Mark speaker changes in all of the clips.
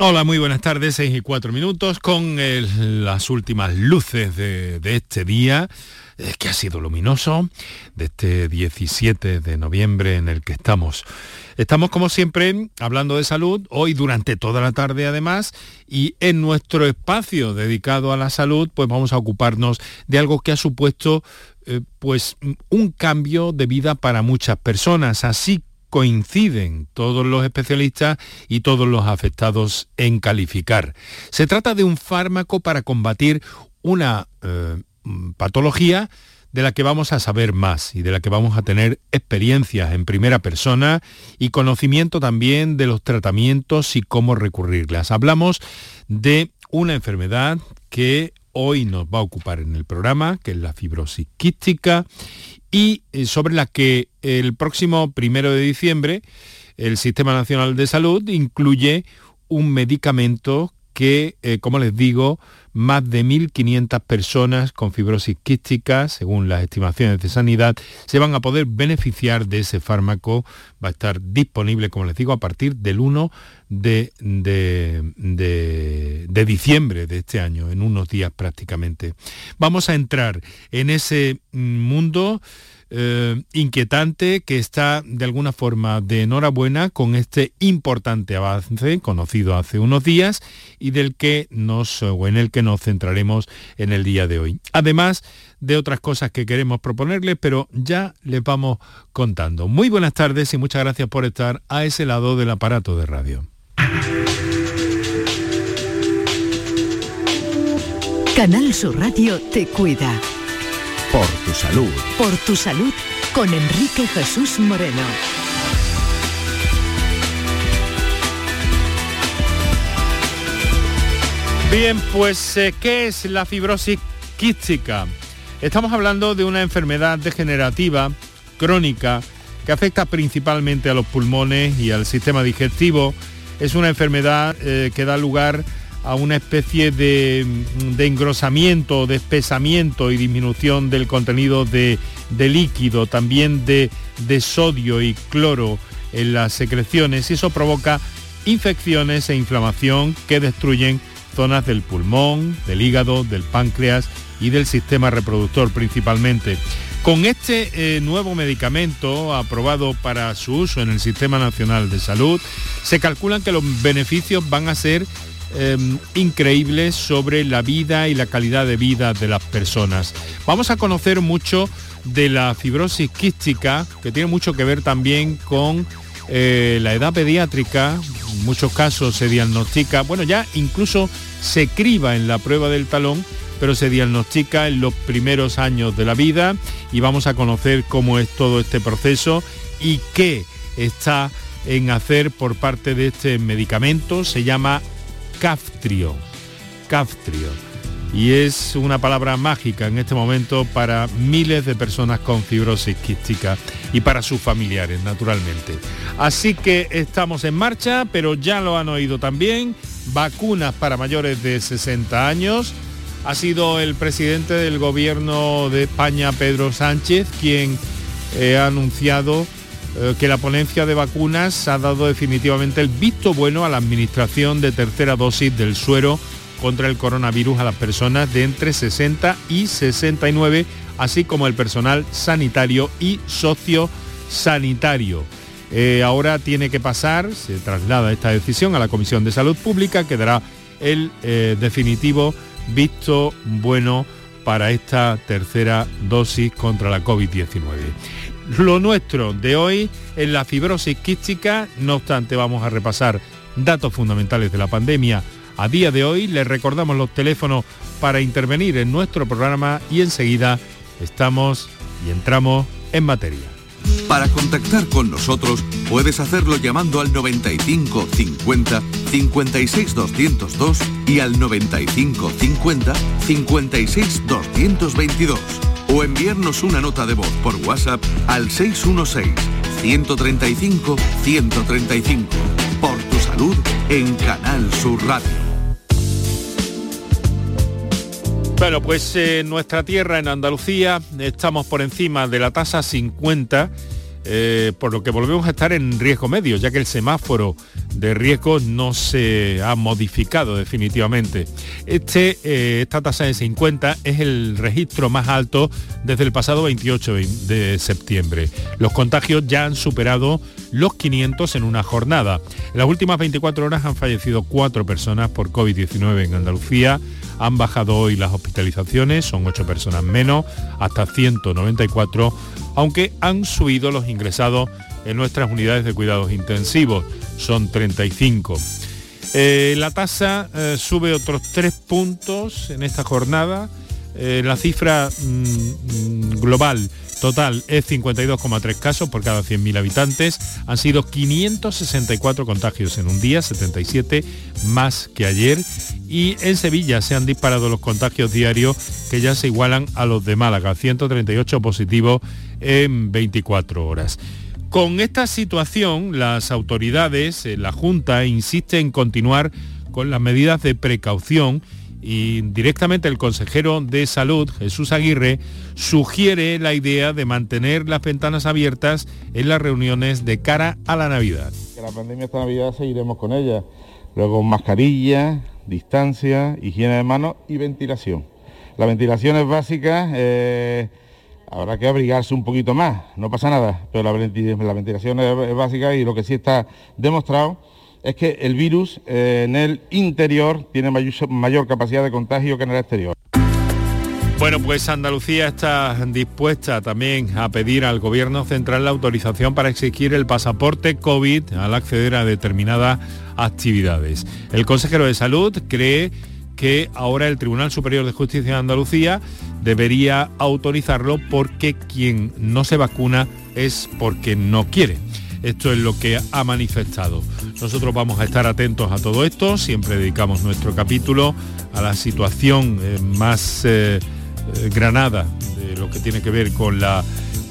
Speaker 1: Hola, muy buenas tardes, 6 y 4 minutos con las últimas luces de, este día, eh, que ha sido luminoso, de este 17 de noviembre en el que estamos. Estamos como siempre hablando de salud, hoy durante toda la tarde además, y en nuestro espacio dedicado a la salud, pues vamos a ocuparnos de algo que ha supuesto eh, pues un cambio de vida para muchas personas, así coinciden todos los especialistas y todos los afectados en calificar. Se trata de un fármaco para combatir una eh, patología de la que vamos a saber más y de la que vamos a tener experiencias en primera persona y conocimiento también de los tratamientos y cómo recurrirlas. Hablamos de una enfermedad que hoy nos va a ocupar en el programa, que es la fibrosis quística, y eh, sobre la que el próximo primero de diciembre el Sistema Nacional de Salud incluye un medicamento que, eh, como les digo, más de 1.500 personas con fibrosis quística, según las estimaciones de sanidad, se van a poder beneficiar de ese fármaco. Va a estar disponible, como les digo, a partir del 1 de, de diciembre de este año, en unos días prácticamente. Vamos a entrar en ese mundo eh, inquietante que está de alguna forma de enhorabuena con este importante avance conocido hace unos días y del que nos o en el que nos centraremos en el día de hoy. Además de otras cosas que queremos proponerles, pero ya les vamos contando. Muy buenas tardes y muchas gracias por estar a ese lado del aparato de radio.
Speaker 2: Canal Sur Radio te cuida.
Speaker 3: Por tu salud.
Speaker 2: Por tu salud con Enrique Jesús Moreno.
Speaker 1: Bien, pues eh, ¿qué es la fibrosis quística? Estamos hablando de una enfermedad degenerativa crónica que afecta principalmente a los pulmones y al sistema digestivo. Es una enfermedad eh, que da lugar a una especie de, engrosamiento, de espesamiento y disminución del contenido de, líquido, también de, de, sodio y cloro en las secreciones y eso provoca infecciones e inflamación que destruyen zonas del pulmón, del hígado, del páncreas y del sistema reproductor principalmente. Con este eh, nuevo medicamento aprobado para su uso en el Sistema Nacional de Salud, se calculan que los beneficios van a ser Em, increíbles sobre la vida y la calidad de vida de las personas. Vamos a conocer mucho de la fibrosis quística, que tiene mucho que ver también con eh, la edad pediátrica, en muchos casos se diagnostica, bueno, ya incluso se criba en la prueba del talón, pero se diagnostica en los primeros años de la vida y vamos a conocer cómo es todo este proceso y qué está en hacer por parte de este medicamento. Se llama Caftrio. Caftrio. Y es una palabra mágica en este momento para miles de personas con fibrosis quística y para sus familiares, naturalmente. Así que estamos en marcha, pero ya lo han oído también, vacunas para mayores de 60 años. Ha sido el presidente del gobierno de España, Pedro Sánchez, quien eh, ha anunciado eh, que la ponencia de vacunas ha dado definitivamente el visto bueno a la administración de tercera dosis del suero contra el coronavirus a las personas de entre 60 y 69, así como el personal sanitario y sociosanitario. Eh, ahora tiene que pasar, se traslada esta decisión a la Comisión de Salud Pública, que dará el eh, definitivo visto bueno para esta tercera dosis contra la COVID-19 lo nuestro de hoy es la fibrosis quística, no obstante vamos a repasar datos fundamentales de la pandemia. A día de hoy les recordamos los teléfonos para intervenir en nuestro programa y enseguida estamos y entramos en materia.
Speaker 3: Para contactar con nosotros puedes hacerlo llamando al 95 50 56 202 y al 95 50 56 222 o enviarnos una nota de voz por WhatsApp al 616-135-135. Por tu salud en Canal Sur Radio.
Speaker 1: Bueno, pues en nuestra tierra, en Andalucía, estamos por encima de la tasa 50, eh, por lo que volvemos a estar en riesgo medio, ya que el semáforo de riesgo no se ha modificado definitivamente. Este, eh, esta tasa de 50 es el registro más alto desde el pasado 28 de septiembre. Los contagios ya han superado los 500 en una jornada. En las últimas 24 horas han fallecido cuatro personas por COVID-19 en Andalucía. Han bajado hoy las hospitalizaciones, son 8 personas menos, hasta 194, aunque han subido los ingresados en nuestras unidades de cuidados intensivos, son 35. Eh, la tasa eh, sube otros 3 puntos en esta jornada. Eh, la cifra mm, mm, global total es 52,3 casos por cada 100.000 habitantes. Han sido 564 contagios en un día, 77 más que ayer. Y en Sevilla se han disparado los contagios diarios que ya se igualan a los de Málaga, 138 positivos en 24 horas. Con esta situación, las autoridades, eh, la Junta, insiste en continuar con las medidas de precaución y directamente el consejero de salud, Jesús Aguirre, sugiere la idea de mantener las ventanas abiertas en las reuniones de cara a la Navidad.
Speaker 4: La pandemia esta Navidad seguiremos con ella. Luego mascarilla, distancia, higiene de manos y ventilación. La ventilación es básica. Eh, Habrá que abrigarse un poquito más, no pasa nada, pero la, ventilación es, básica y lo que sí está demostrado es que el virus eh, en el interior tiene mayor, capacidad de contagio que en el exterior.
Speaker 1: Bueno, pues Andalucía está dispuesta también a pedir al Gobierno central la autorización para exigir el pasaporte COVID al acceder a determinadas actividades. El consejero de Salud cree que ahora el Tribunal Superior de Justicia de Andalucía debería autorizarlo porque quien no se vacuna es porque no quiere. Esto es lo que ha manifestado. Nosotros vamos a estar atentos a todo esto, siempre dedicamos nuestro capítulo a la situación eh, más eh, eh, granada de lo que tiene que ver con la,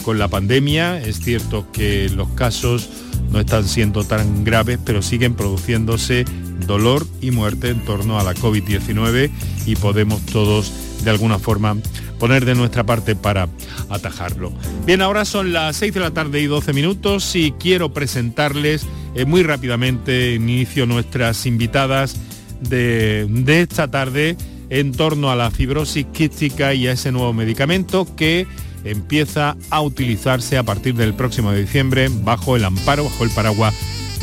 Speaker 1: con la pandemia. Es cierto que los casos no están siendo tan graves, pero siguen produciéndose dolor y muerte en torno a la COVID-19 y podemos todos de alguna forma poner de nuestra parte para atajarlo. Bien, ahora son las 6 de la tarde y 12 minutos y quiero presentarles eh, muy rápidamente, inicio nuestras invitadas de, de esta tarde en torno a la fibrosis quística y a ese nuevo medicamento que empieza a utilizarse a partir del próximo de diciembre bajo el amparo, bajo el paraguas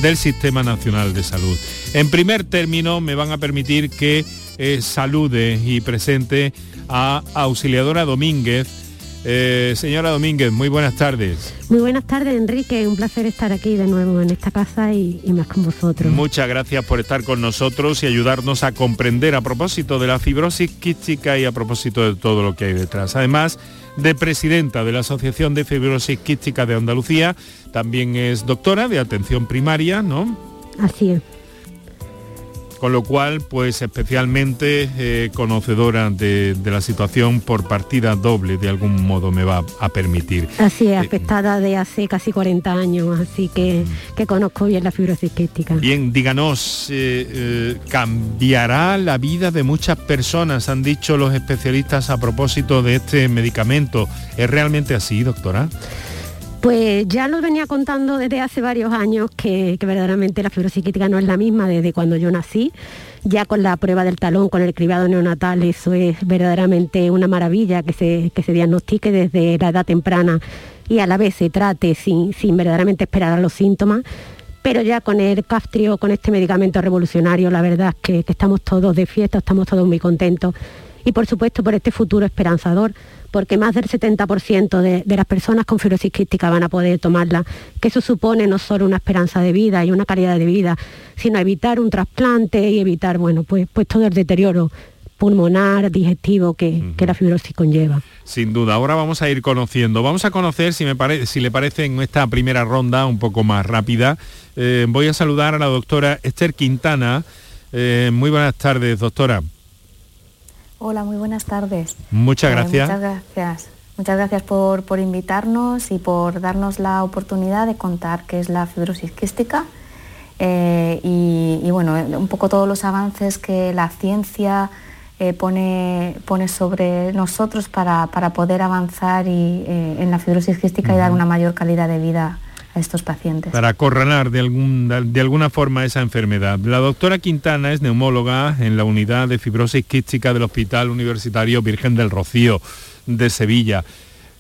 Speaker 1: del Sistema Nacional de Salud. En primer término, me van a permitir que eh, salude y presente a Auxiliadora Domínguez. Eh, señora Domínguez, muy buenas tardes.
Speaker 5: Muy buenas tardes, Enrique. Un placer estar aquí de nuevo en esta casa y, y, más con vosotros.
Speaker 1: Muchas gracias por estar con nosotros y ayudarnos a comprender a propósito de la fibrosis quística y a propósito de todo lo que hay detrás. Además de presidenta de la Asociación de Fibrosis Quística de Andalucía, también es doctora de atención primaria, ¿no?
Speaker 5: Así es
Speaker 1: con lo cual pues especialmente eh, conocedora de, la situación por partida doble de algún modo me va a permitir.
Speaker 5: Así es, eh, afectada de hace casi 40 años, así que, que conozco bien la fibrosis quística.
Speaker 1: Bien, díganos, eh, ¿cambiará la vida de muchas personas? Han dicho los especialistas a propósito de este medicamento. ¿Es realmente así, doctora?
Speaker 5: Pues ya nos venía contando desde hace varios años que, verdaderamente la fibrosis quística no es la misma desde cuando yo nací. Ya con la prueba del talón, con el cribado neonatal, eso es verdaderamente una maravilla que se, que se diagnostique desde la edad temprana y a la vez se trate sin, sin verdaderamente esperar a los síntomas. Pero ya con el Caftrio, con este medicamento revolucionario, la verdad es que, que estamos todos de fiesta, estamos todos muy contentos. Y por supuesto por este futuro esperanzador porque más del 70% de, las personas con fibrosis quística van a poder tomarla, que eso supone no solo una esperanza de vida y una calidad de vida, sino evitar un trasplante y evitar, bueno, pues, pues todo el deterioro pulmonar, digestivo que, la fibrosis conlleva.
Speaker 1: Sin duda, ahora vamos a ir conociendo. Vamos a conocer, si, me si le parece, en esta primera ronda un poco más rápida. Eh, voy a saludar a la doctora Esther Quintana. Eh, muy buenas tardes, doctora.
Speaker 6: Hola, muy buenas tardes.
Speaker 1: Muchas eh, gracias.
Speaker 6: muchas gracias. Muchas gracias por, invitarnos y por darnos la oportunidad de contar qué es la fibrosis quística eh, y, bueno, un poco todos los avances que la ciencia eh, pone, pone sobre nosotros para, poder avanzar y, en la fibrosis quística y dar una mayor calidad de vida estos pacientes.
Speaker 1: Para acorralar de, algún, de alguna forma esa enfermedad. La doctora Quintana es neumóloga en la unidad de fibrosis quística del Hospital Universitario Virgen del Rocío de Sevilla.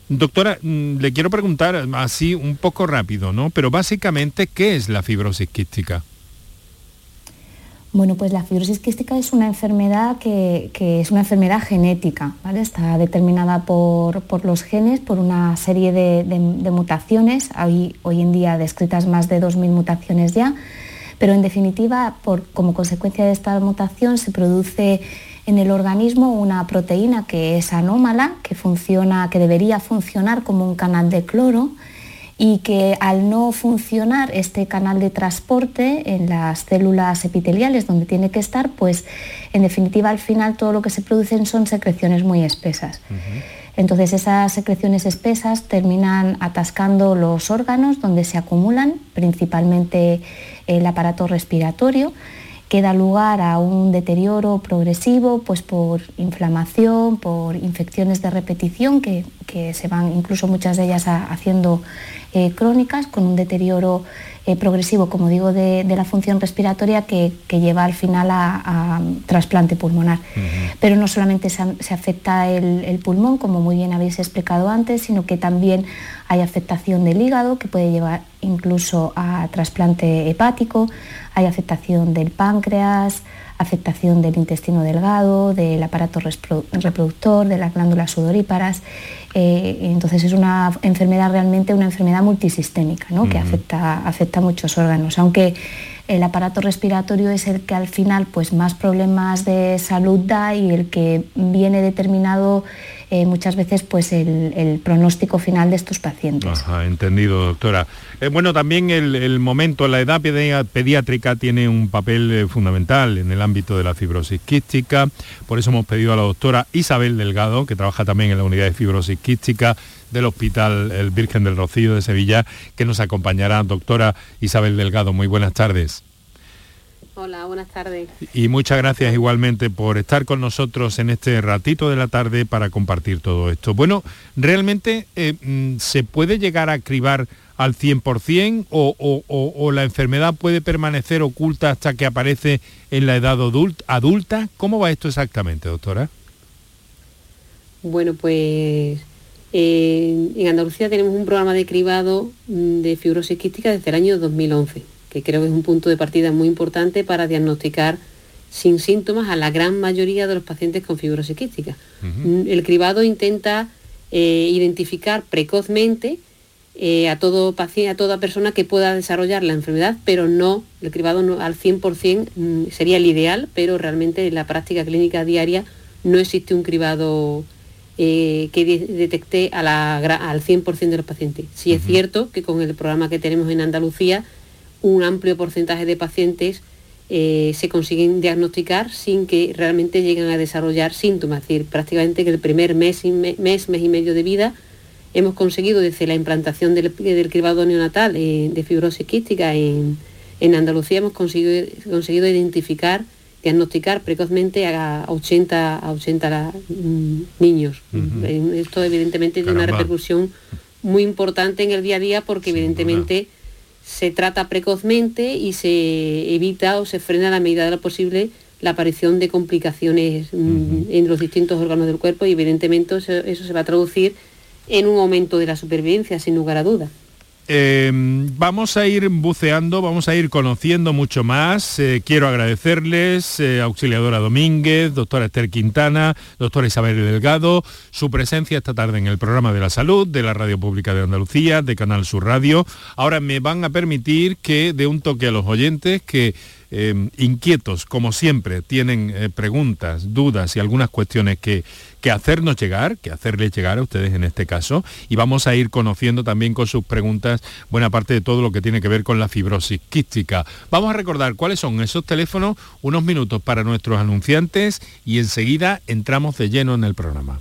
Speaker 1: Doctora, mm, le quiero preguntar así un poco rápido, ¿no? Pero básicamente, ¿qué es la fibrosis quística?
Speaker 6: Bueno, pues la fibrosis quística es una enfermedad que, es una enfermedad genética, ¿vale? Está determinada por, los genes, por una serie de, mutaciones, hay hoy en día descritas más de 2.000 mutaciones ya, pero en definitiva, por, como consecuencia de esta mutación se produce en el organismo una proteína que es anómala, que funciona, que debería funcionar como un canal de cloro, y que al no funcionar este canal de transporte en las células epiteliales donde tiene que estar, pues en definitiva al final todo lo que se producen son secreciones muy espesas. Entonces esas secreciones espesas terminan atascando los órganos donde se acumulan, principalmente el aparato respiratorio, que da lugar a un deterioro progresivo pues por inflamación, por infecciones de repetición que, se van incluso muchas de ellas haciendo eh, crónicas con un deterioro eh, progresivo, como digo, de, la función respiratoria que, lleva al final a, trasplante pulmonar. Pero no solamente se, afecta el, pulmón, como muy bien habéis explicado antes, sino que también hay afectación del hígado, que puede llevar incluso a trasplante hepático, hay afectación del páncreas, afectación del intestino delgado, del aparato reproductor, de las glándulas sudoríparas. Eh, entonces es una enfermedad realmente una enfermedad multisistémica que afecta, afecta a muchos órganos. Aunque el aparato respiratorio es el que al final pues, más problemas de salud da y el que viene determinado eh, muchas veces pues el, pronóstico final de estos pacientes.
Speaker 1: Entendido, doctora. Eh, bueno, también el, momento, la edad pediátrica tiene un papel eh, fundamental en el ámbito de la fibrosis quística. Por eso hemos pedido a la doctora Isabel Delgado, que trabaja también en la unidad de fibrosis quística del Hospital El Virgen del Rocío de Sevilla, que nos acompañará. Doctora Isabel Delgado, muy buenas tardes.
Speaker 7: Hola, buenas tardes.
Speaker 1: Y muchas gracias igualmente por estar con nosotros en este ratito de la tarde para compartir todo esto. Bueno, ¿realmente eh, mm, se puede llegar a cribar al 100% o, o, la enfermedad puede permanecer oculta hasta que aparece en la edad adulta? ¿Cómo va esto exactamente, doctora?
Speaker 7: Bueno, pues eh, en Andalucía tenemos un programa de cribado mm, de fibrosis quística desde el año 2011 que creo que es un punto de partida muy importante para diagnosticar sin síntomas a la gran mayoría de los pacientes con fibrosis quística. El cribado intenta eh, identificar precozmente eh, a, todo paciente, a toda persona que pueda desarrollar la enfermedad, pero no, el cribado no, al 100% mm, sería el ideal, pero realmente en la práctica clínica diaria no existe un cribado eh, que detecte a la, al 100% de los pacientes. Sí es cierto que con el programa que tenemos en Andalucía, un amplio porcentaje de pacientes eh, se consiguen diagnosticar sin que realmente lleguen a desarrollar síntomas. Es decir, prácticamente que el primer mes, mes, mes y medio de vida hemos conseguido desde la implantación del, cribado neonatal eh, de fibrosis quística en, Andalucía, hemos conseguido, conseguido identificar, diagnosticar precozmente a 80, a 80 mm, niños. Esto evidentemente tiene una repercusión muy importante en el día a día porque evidentemente se trata precozmente y se evita o se frena a la medida de lo posible la aparición de complicaciones mm, en los distintos órganos del cuerpo y evidentemente eso, se va a traducir en un aumento de la supervivencia, sin lugar a dudas.
Speaker 1: Em, vamos a ir buceando, vamos a ir conociendo mucho más. Eh, quiero agradecerles, eh, auxiliadora Domínguez, doctora Esther Quintana, doctora Isabel Delgado, su presencia esta tarde en el programa de la salud de la Radio Pública de Andalucía, de Canal Sur Radio. Ahora me van a permitir que dé un toque a los oyentes que Em, inquietos, como siempre, tienen eh, preguntas, dudas y algunas cuestiones que, que hacernos llegar, que hacerles llegar a ustedes en este caso, y vamos a ir conociendo también con sus preguntas buena parte de todo lo que tiene que ver con la fibrosis quística. Vamos a recordar cuáles son esos teléfonos, unos minutos para nuestros anunciantes y enseguida entramos de lleno en el programa.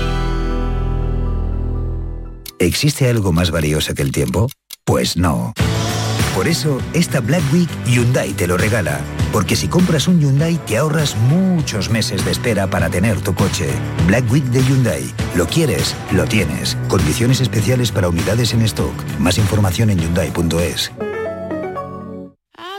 Speaker 8: ¿Existe algo más valioso que el tiempo? Pues no. Por eso, esta Black Week Hyundai te lo regala. Porque si compras un Hyundai te ahorras muchos meses de espera para tener tu coche. Black Week de Hyundai. Lo quieres, lo tienes. Condiciones especiales para unidades en stock. Más información en hyundai.es.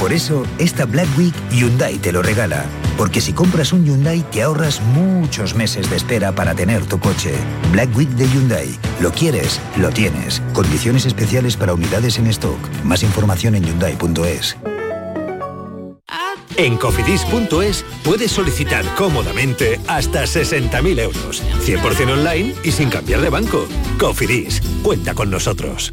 Speaker 8: Por eso, esta Black Week Hyundai te lo regala. Porque si compras un Hyundai te ahorras muchos meses de espera para tener tu coche. Black Week de Hyundai. Lo quieres, lo tienes. Condiciones especiales para unidades en stock. Más información en hyundai.es.
Speaker 9: En cofidis.es puedes solicitar cómodamente hasta 60.000 euros. 100% online y sin cambiar de banco. Cofidis, cuenta con nosotros.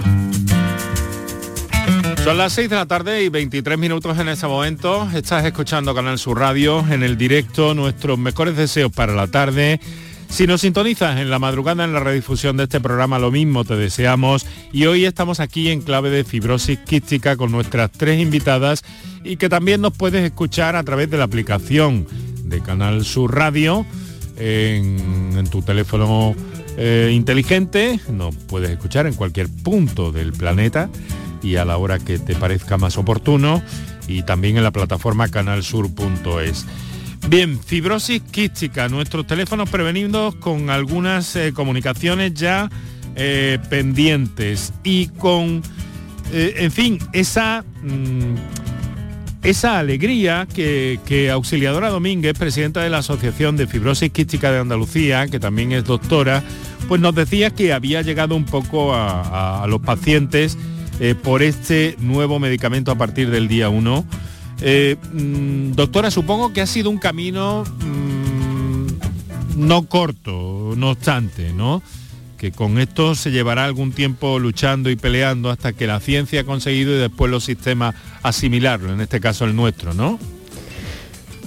Speaker 1: Son las 6 de la tarde y 23 minutos en ese momento. Estás escuchando Canal Sur Radio en el directo. Nuestros mejores deseos para la tarde. Si nos sintonizas en la madrugada en la redifusión de este programa, lo mismo te deseamos. Y hoy estamos aquí en clave de fibrosis quística con nuestras tres invitadas y que también nos puedes escuchar a través de la aplicación de Canal Sur Radio en, en tu teléfono eh, inteligente. Nos puedes escuchar en cualquier punto del planeta y a la hora que te parezca más oportuno y también en la plataforma canalsur.es. Bien, fibrosis quística, nuestros teléfonos prevenidos con algunas eh, comunicaciones ya eh, pendientes y con, eh, en fin, esa mm, esa alegría que, que, Auxiliadora Domínguez, presidenta de la Asociación de Fibrosis Quística de Andalucía, que también es doctora, pues nos decía que había llegado un poco a, a los pacientes eh, por este nuevo medicamento a partir del día 1. Eh, mm, doctora, supongo que ha sido un camino mm, no corto, no obstante, ¿no? que con esto se llevará algún tiempo luchando y peleando hasta que la ciencia ha conseguido y después los sistemas asimilarlo, en este caso el nuestro, ¿no?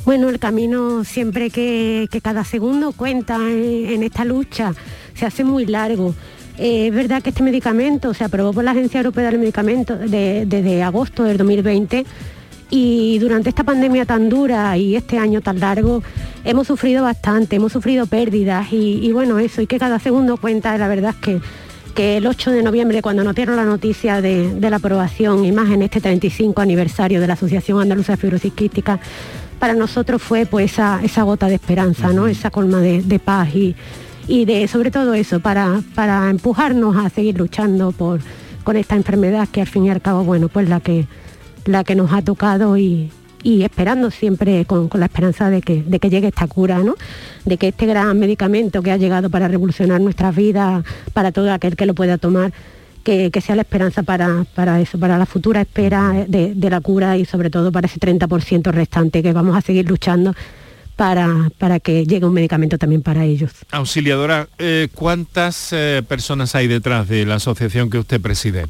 Speaker 5: Bueno, el camino siempre que, cada segundo cuenta en, esta lucha se hace muy largo. Eh, es verdad que este medicamento se aprobó por la Agencia Europea del Medicamento desde agosto del 2020 y durante esta pandemia tan dura y este año tan largo hemos sufrido bastante, hemos sufrido pérdidas y, bueno, eso, y que cada segundo cuenta, la verdad es que, que el 8 de noviembre, cuando nos dieron la noticia de, la aprobación y más en este 35 aniversario de la Asociación Andaluza de Fibrosis Quística, para nosotros fue pues esa, esa gota de esperanza, ¿no? esa colma de, paz y, y, de sobre todo eso, para, para empujarnos a seguir luchando por, con esta enfermedad que al fin y al cabo, bueno, pues la que la que nos ha tocado y, esperando siempre con, la esperanza de que, de que llegue esta cura, ¿no? de que este gran medicamento que ha llegado para revolucionar nuestras vidas, para todo aquel que lo pueda tomar, que, sea la esperanza para, para, eso, para la futura espera de, la cura y sobre todo para ese 30% restante que vamos a seguir luchando para, para, que llegue un medicamento también para ellos.
Speaker 1: Auxiliadora, eh, ¿cuántas eh, personas hay detrás de la asociación que usted preside?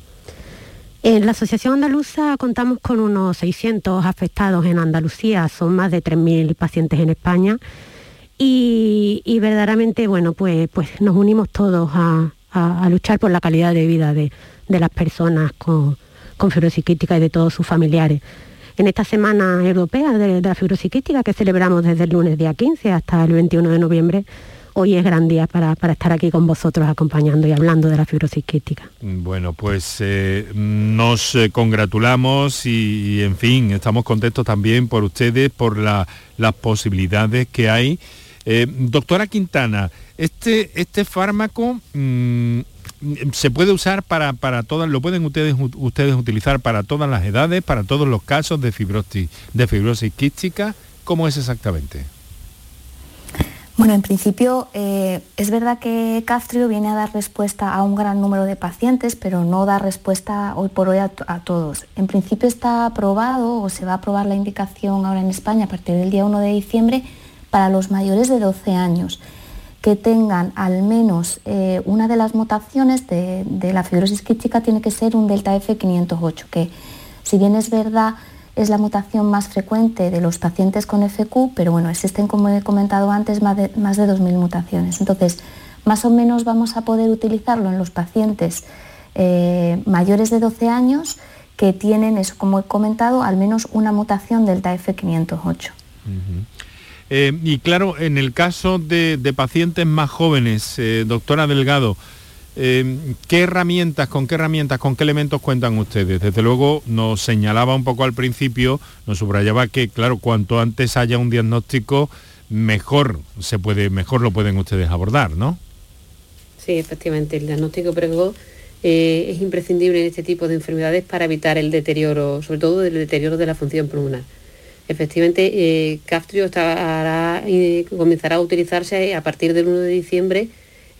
Speaker 5: En la Asociación Andaluza contamos con unos 600 afectados en Andalucía, son más de 3.000 pacientes en España y, verdaderamente, bueno, pues, pues nos unimos todos a, luchar por la calidad de vida de, las personas con, con fibrosis y de todos sus familiares. En esta Semana Europea de, de la Fibrosis Quística, que celebramos desde el lunes día 15 hasta el 21 de noviembre, hoy es gran día para, estar aquí con vosotros acompañando y hablando de la fibrosis quística.
Speaker 1: Bueno, pues eh, nos eh, congratulamos y, en fin, estamos contentos también por ustedes, por las posibilidades que hay. Eh, doctora Quintana, este, este fármaco mm, se puede usar para, para todas, lo pueden ustedes, ustedes utilizar para todas las edades, para todos los casos de fibrosis, de fibrosis quística. ¿Cómo es exactamente?
Speaker 6: Bueno, en principio eh, es verdad que Caftrio viene a dar respuesta a un gran número de pacientes, pero no da respuesta hoy por hoy a, todos. En principio está aprobado o se va a aprobar la indicación ahora en España a partir del día 1 de diciembre para los mayores de 12 años que tengan al menos eh, una de las mutaciones de, la fibrosis quística tiene que ser un delta F508, que si bien es verdad es la mutación más frecuente de los pacientes con FQ, pero bueno, existen, como he comentado antes, más de, más de 2.000 mutaciones. Entonces, más o menos vamos a poder utilizarlo en los pacientes eh, mayores de 12 años que tienen, eso como he comentado, al menos una mutación del TAF508.
Speaker 1: Eh, y claro, en el caso de, pacientes más jóvenes, eh, doctora Delgado, Em, ¿Qué herramientas, con qué herramientas, con qué elementos cuentan ustedes? Desde luego nos señalaba un poco al principio, nos subrayaba que, claro, cuanto antes haya un diagnóstico, mejor se puede, mejor lo pueden ustedes abordar, ¿no?
Speaker 7: Sí, efectivamente, el diagnóstico precoz eh, es imprescindible en este tipo de enfermedades para evitar el deterioro, sobre todo el deterioro de la función pulmonar. Efectivamente, eh, Caftrio eh, comenzará a utilizarse a partir del 1 de diciembre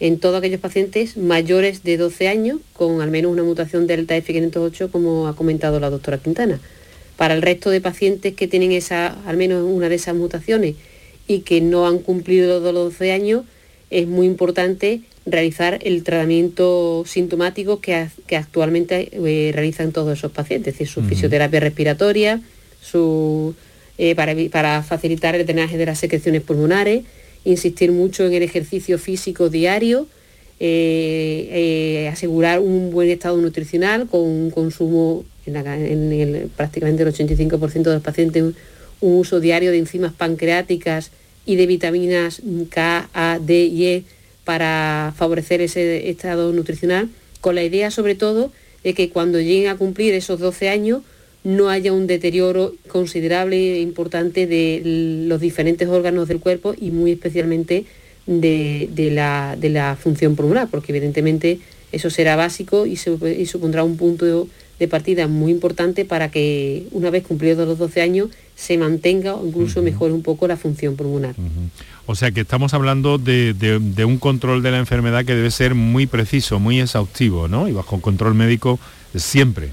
Speaker 7: en todos aquellos pacientes mayores de 12 años con al menos una mutación delta F508, como ha comentado la doctora Quintana. Para el resto de pacientes que tienen esa, al menos una de esas mutaciones y que no han cumplido los 12 años, es muy importante realizar el tratamiento sintomático que, actualmente eh, realizan todos esos pacientes, es decir, su fisioterapia respiratoria, su, eh, para, facilitar el drenaje de las secreciones pulmonares, insistir mucho en el ejercicio físico diario, eh, eh, asegurar un buen estado nutricional con un consumo, en, prácticamente el 85% de los pacientes, un, uso diario de enzimas pancreáticas y de vitaminas K, A, D y E para favorecer ese estado nutricional, con la idea sobre todo de que cuando lleguen a cumplir esos 12 años no haya un deterioro considerable e importante de los diferentes órganos del cuerpo y muy especialmente de, la, función pulmonar, porque evidentemente eso será básico y, supondrá un punto de partida muy importante para que una vez cumplidos los 12 años se mantenga o incluso mejore un poco la función pulmonar.
Speaker 1: O sea que estamos hablando de, de, un control de la enfermedad que debe ser muy preciso, muy exhaustivo, ¿no? Y bajo control médico siempre.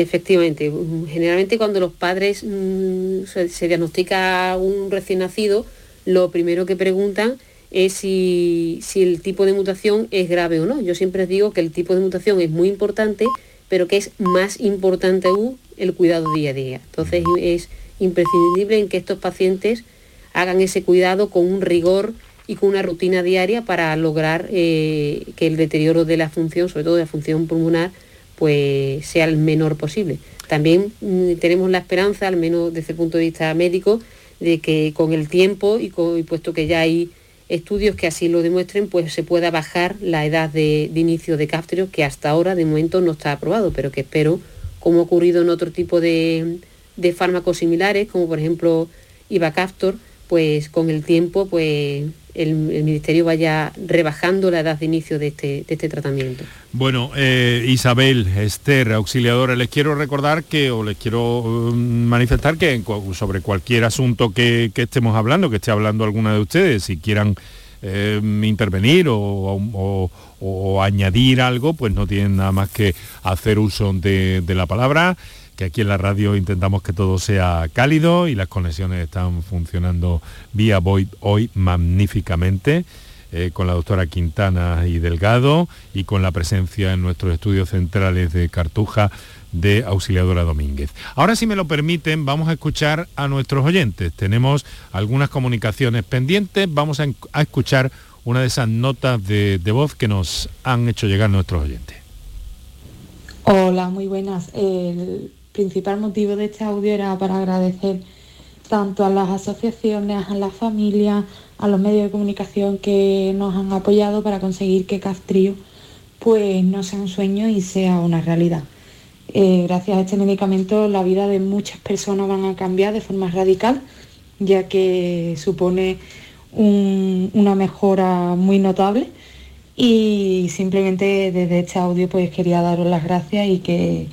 Speaker 7: Efectivamente, generalmente cuando los padres mm, se, diagnostica un recién nacido, lo primero que preguntan es si, si, el tipo de mutación es grave o no. Yo siempre digo que el tipo de mutación es muy importante, pero que es más importante aún el cuidado día a día. Entonces es imprescindible en que estos pacientes hagan ese cuidado con un rigor y con una rutina diaria para lograr eh, que el deterioro de la función, sobre todo de la función pulmonar, pues sea el menor posible. También mm, tenemos la esperanza, al menos desde el punto de vista médico, de que con el tiempo y, puesto que ya hay estudios que así lo demuestren, pues se pueda bajar la edad de, inicio de cápteros, que hasta ahora de momento no está aprobado, pero que espero, como ha ocurrido en otro tipo de, de fármacos similares, como por ejemplo Ibacaptor, pues con el tiempo pues el, Ministerio vaya rebajando la edad de inicio de este, este tratamiento.
Speaker 1: Bueno, eh, Isabel, Esther, auxiliadora, les quiero recordar que, o les quiero um, manifestar que sobre cualquier asunto que, estemos hablando, que esté hablando alguna de ustedes, si quieran eh, intervenir o, añadir algo, pues no tienen nada más que hacer uso de la palabra que aquí en la radio intentamos que todo sea cálido y las conexiones están funcionando vía Void hoy magníficamente. Eh, con la doctora Quintana y Delgado y con la presencia en nuestros estudios centrales de Cartuja de Auxiliadora Domínguez. Ahora, si me lo permiten, vamos a escuchar a nuestros oyentes. Tenemos algunas comunicaciones pendientes, vamos a, escuchar una de esas notas de, de, voz que nos han hecho llegar nuestros oyentes.
Speaker 10: Hola, muy buenas. Principal motivo de este audio era para agradecer tanto a las asociaciones, a las familias, a los medios de comunicación que nos han apoyado para conseguir que Castrillo pues no sea un sueño y sea una realidad. Eh, gracias a este medicamento la vida de muchas personas van a cambiar de forma radical, ya que supone una mejora muy notable y simplemente desde este audio pues quería daros las gracias y que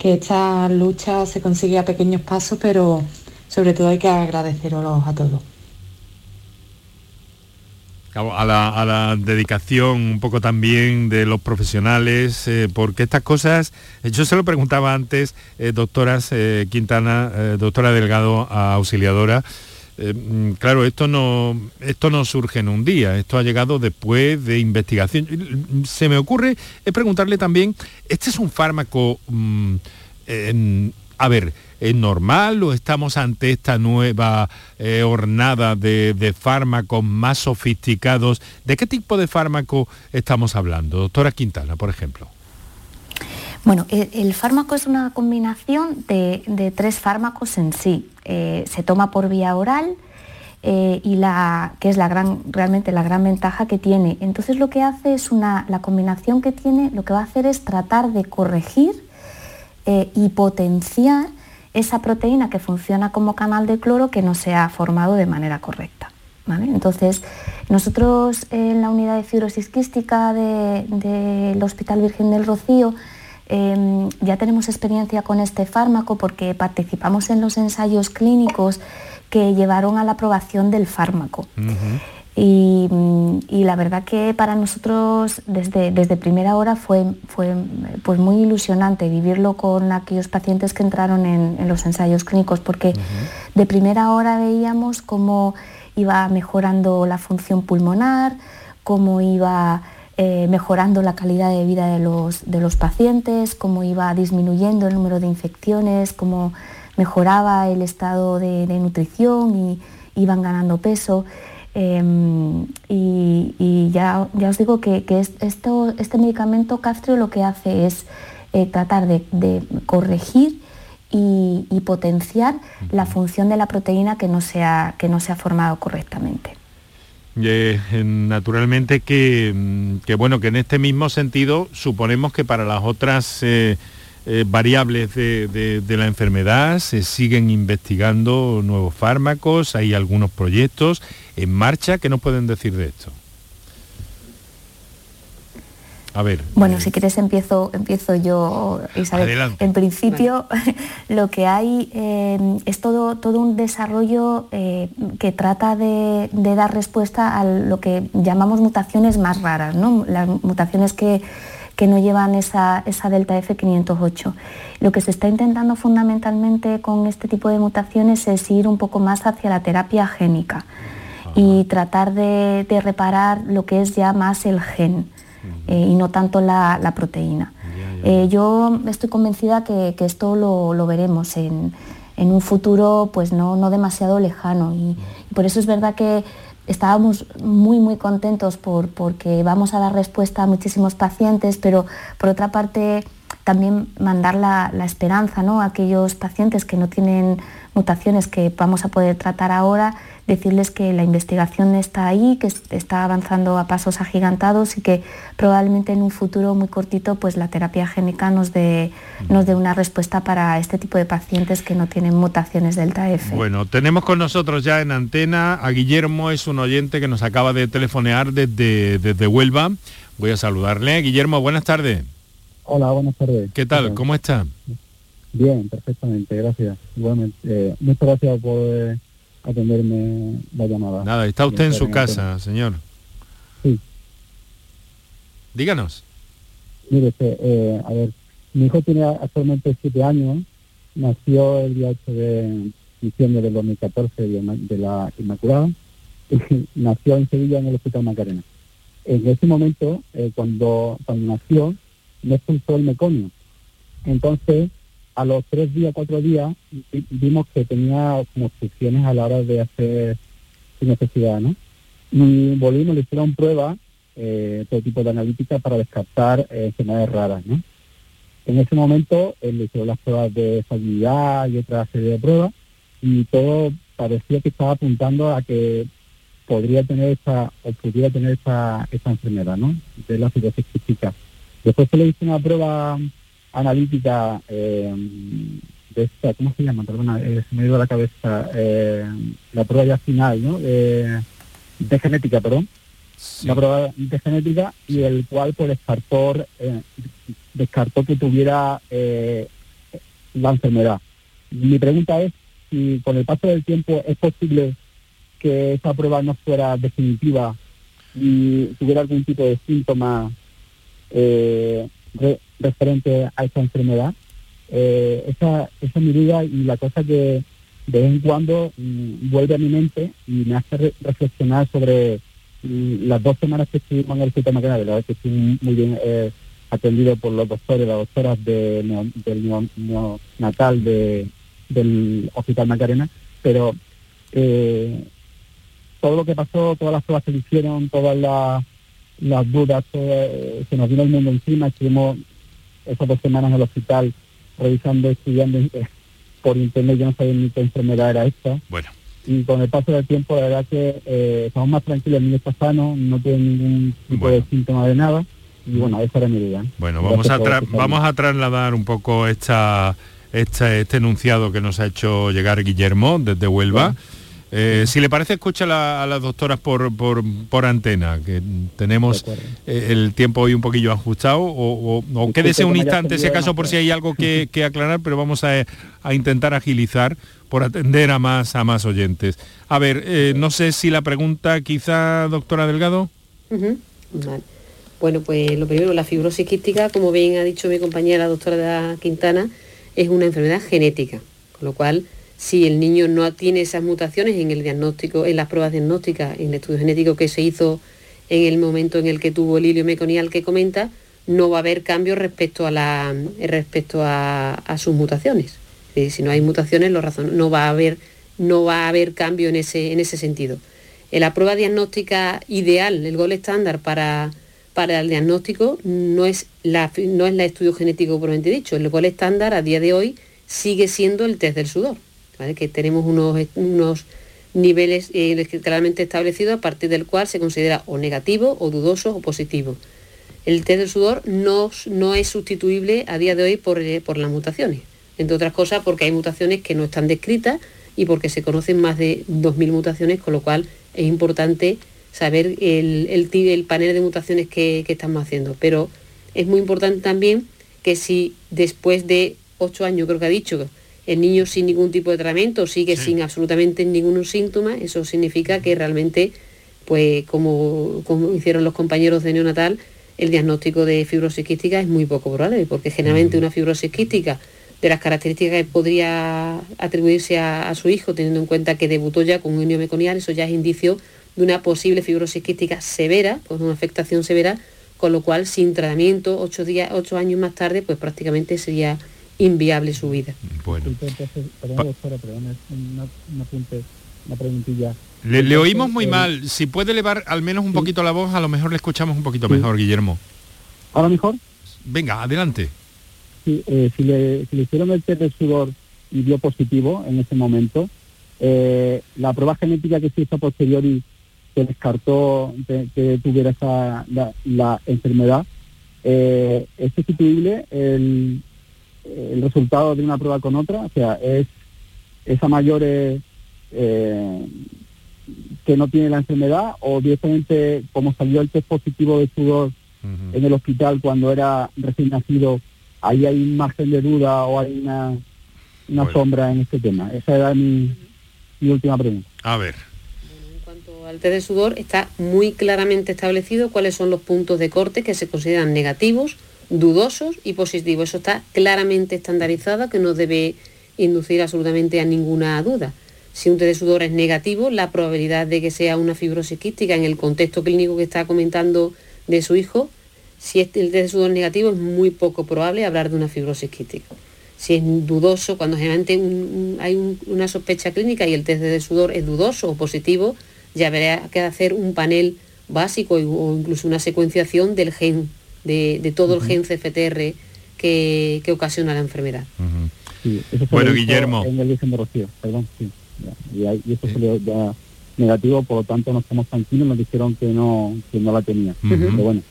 Speaker 10: que esta lucha se consigue a pequeños pasos, pero sobre todo hay que agradecerlos a todos.
Speaker 1: A la, dedicación un poco también de los profesionales, eh, porque estas cosas, eh, yo se lo preguntaba antes, eh, doctoras Quintana, doctora Delgado, auxiliadora, mm, claro, esto no, esto no surge en un día, esto ha llegado después de investigación. Se me ocurre preguntarle también, ¿este es un fármaco... Mm, a ver, ¿es normal o estamos ante esta nueva eh, hornada de, fármacos más sofisticados? ¿De qué tipo de fármaco estamos hablando? Doctora Quintana, por ejemplo.
Speaker 6: Bueno, el, fármaco es una combinación de, tres fármacos en sí. Eh, se toma por vía oral, eh, y la, que es la gran, realmente la gran ventaja que tiene. Entonces lo que hace es una, la combinación que tiene, lo que va a hacer es tratar de corregir eh, y potenciar esa proteína que funciona como canal de cloro que no se ha formado de manera correcta. Entonces, nosotros en la unidad de fibrosis quística del Hospital Virgen del Rocío em, ya tenemos experiencia con este fármaco porque participamos en los ensayos clínicos que llevaron a la aprobación del fármaco. Y, la verdad que para nosotros desde, desde primera hora fue, fue pues muy ilusionante vivirlo con aquellos pacientes que entraron en, los ensayos clínicos, porque de primera hora veíamos cómo iba mejorando la función pulmonar, cómo iba eh, mejorando la calidad de vida de los, de los pacientes, cómo iba disminuyendo el número de infecciones, cómo mejoraba el estado de, de nutrición y iban ganando peso. Em, y, ya, ya, os digo que, esto, este medicamento Castro lo que hace es eh, tratar de, corregir y, potenciar la función de la proteína que no se ha, que no se ha formado correctamente.
Speaker 1: Eh, naturalmente que, que, bueno que en este mismo sentido suponemos que para las otras eh, eh, variables de, la enfermedad, se siguen investigando nuevos fármacos, hay algunos proyectos en marcha. ¿Qué nos pueden decir de esto? A ver.
Speaker 6: Bueno, si quieres empiezo, empiezo yo, Isabel.
Speaker 1: Adelante.
Speaker 6: En principio, lo que hay eh, es todo, todo un desarrollo eh, que trata de, de dar respuesta a lo que llamamos mutaciones más raras, ¿no? Las mutaciones que, que no llevan esa, esa delta F508. Lo que se está intentando fundamentalmente con este tipo de mutaciones es ir un poco más hacia la terapia génica y tratar de, de reparar lo que es ya más el gen eh, y no tanto la, la proteína. Eh, yo estoy convencida que, que esto lo, lo veremos en, en, un futuro pues no, no demasiado lejano y, y por eso es verdad que estábamos muy muy contentos por, porque vamos a dar respuesta a muchísimos pacientes, pero por otra parte también mandar la, la esperanza ¿no? a aquellos pacientes que no tienen mutaciones que vamos a poder tratar ahora, decirles que la investigación está ahí, que está avanzando a pasos agigantados y que probablemente en un futuro muy cortito pues la terapia génica nos dé, nos dé una respuesta para este tipo de pacientes que no tienen mutaciones delta F.
Speaker 1: Bueno, tenemos con nosotros ya en antena a Guillermo, es un oyente que nos acaba de telefonear desde, desde Huelva. Voy a saludarle. Guillermo, buenas tardes.
Speaker 11: Hola, buenas tardes.
Speaker 1: ¿Qué tal? ¿Cómo está?
Speaker 11: Bien, perfectamente, gracias. Igualmente, eh, muchas gracias por eh, atenderme la llamada.
Speaker 1: Nada, está usted en su casa, señor.
Speaker 11: Sí.
Speaker 1: Díganos.
Speaker 11: Mire, usted, eh, a ver, mi hijo tiene actualmente siete años, nació el día 8 de diciembre del 2014 de, la Inmaculada, y nació en Sevilla en el Hospital Macarena. En ese momento, eh, cuando, cuando nació, no expulsó el meconio. Entonces, a los tres días, cuatro días, vi- vimos que tenía como obstrucciones a la hora de hacer su necesidad, ¿no? Y volvimos, le hicieron pruebas, eh, todo tipo de analítica para descartar eh, enfermedades raras, ¿no? En ese momento eh, le hicieron las pruebas de salubridad y otra serie de pruebas y todo parecía que estaba apuntando a que podría tener esa, o pudiera tener esa, esa enfermedad, ¿no? De la fibrosis quística. Después se le hizo una prueba analítica eh, de esta, ¿cómo se llama? Perdona, eh, se me ido a la cabeza, eh, la prueba ya final, ¿no? Eh, de genética, perdón. La prueba de genética y el cual pues descartó, eh, descartó que tuviera eh, la enfermedad. Mi pregunta es si con el paso del tiempo es posible que esa prueba no fuera definitiva y tuviera algún tipo de síntoma eh, re- referente a esa enfermedad. Eh, esa, esa es mi duda y la cosa que de vez en cuando mm, vuelve a mi mente y me hace re- reflexionar sobre mm, las dos semanas que estuvimos en el Hospital Macarena, de verdad que estoy muy bien eh, atendido por los doctores, las doctoras de neo- del del Hospital Macarena, pero eh, todo lo que pasó, todas las pruebas que hicieron, todas las, dudas, eh, se nos vino el mundo encima, estuvimos esas dos semanas en el hospital revisando, estudiando eh, por internet, yo no sabía ni qué enfermedad era esta.
Speaker 1: Bueno.
Speaker 11: Y con el paso del tiempo, la verdad que eh, estamos más tranquilos, el niño está sano, no tiene ningún tipo de síntoma de nada. Y bueno, esa era mi idea.
Speaker 1: Bueno, vamos a, vamos a trasladar un poco esta, esta- este enunciado que nos ha hecho llegar Guillermo desde Huelva. Eh, si le parece, escucha la- a las doctoras por, por, por antena, que tenemos eh, el tiempo hoy un poquillo ajustado, o, o- o quédese un instante, si acaso, por si hay algo que, que aclarar, pero vamos a, a intentar agilizar por atender a más, a más oyentes. A ver, eh, no sé si la pregunta, quizá, doctora Delgado.
Speaker 7: Vale. Bueno, pues lo primero, la fibrosis quística, como bien ha dicho mi compañera la doctora Quintana, es una enfermedad genética, con lo cual si el niño no tiene esas mutaciones en el diagnóstico, en las pruebas diagnósticas, en el estudio genético que se hizo en el momento en el que tuvo el hilio meconial que comenta, no va a haber cambio respecto a la respecto a, sus mutaciones. Si no hay mutaciones, lo razon- no va a haber no va a haber cambio en ese en ese sentido. En la prueba diagnóstica ideal, el gol estándar para, para el diagnóstico no es la no es la estudio genético propiamente dicho. El gol estándar a día de hoy sigue siendo el test del sudor, que tenemos unos, unos niveles eh, claramente establecidos a partir del cual se considera o negativo o dudoso o positivo. El test del sudor no, no es sustituible a día de hoy por, eh, por las mutaciones, entre otras cosas porque hay mutaciones que no están descritas y porque se conocen más de 2.000 mutaciones, con lo cual es importante saber el, el, el panel de mutaciones que, que estamos haciendo. Pero Es muy importante también que si después de ocho años, creo que ha dicho, el niño sin ningún tipo de tratamiento sigue sin absolutamente ningún síntoma, eso significa que realmente, pues como, como hicieron los compañeros de neonatal, el diagnóstico de fibrosis quística es muy poco probable, porque generalmente una fibrosis quística de las características que podría atribuirse a, su hijo, teniendo en cuenta que debutó ya con un niño meconial, eso ya es indicio de una posible fibrosis quística severa, con una afectación severa, con lo cual sin tratamiento, ocho, días, ocho años más tarde, pues prácticamente sería inviable su vida.
Speaker 1: Bueno.
Speaker 11: Perdón, doctora, perdón, una, una preguntilla.
Speaker 1: Le, oímos muy mal. Si puede elevar al menos un poquito la voz, a lo mejor le escuchamos un poquito mejor, Guillermo.
Speaker 11: ¿Ahora mejor?
Speaker 1: Venga, adelante.
Speaker 11: Sí, eh, si, le, hicieron el test de sudor y dio positivo en ese momento, eh, la prueba genética que se hizo posteriori que descartó que, tuviera esa, la, enfermedad, eh, ¿es sustituible el, el, resultado de una prueba con otra? O sea, ¿es esa mayor eh, que no tiene la enfermedad o directamente como salió el test positivo de sudor en el hospital cuando era recién nacido, ahí hay un margen de duda o hay una, una sombra en este tema? Esa era mi, mi última pregunta.
Speaker 1: A ver.
Speaker 7: En cuanto al test de sudor, está muy claramente establecido cuáles son los puntos de corte que se consideran negativos, dudosos y positivos. Eso está claramente estandarizado, que no debe inducir absolutamente a ninguna duda. Si un test de sudor es negativo, la probabilidad de que sea una fibrosis quística en el contexto clínico que está comentando de su hijo, si el test de sudor es negativo es muy poco probable hablar de una fibrosis quística. Si es dudoso, cuando generalmente hay una sospecha clínica y el test de sudor es dudoso o positivo, ya habrá que hacer un panel básico o incluso una secuenciación del gen, de, todo el gen CFTR que, ocasiona la enfermedad.
Speaker 1: bueno, Guillermo.
Speaker 11: En el perdón, sí y, y eso salió ya negativo, por lo tanto no estamos tranquilos, nos dijeron que no, que no la tenía. bueno,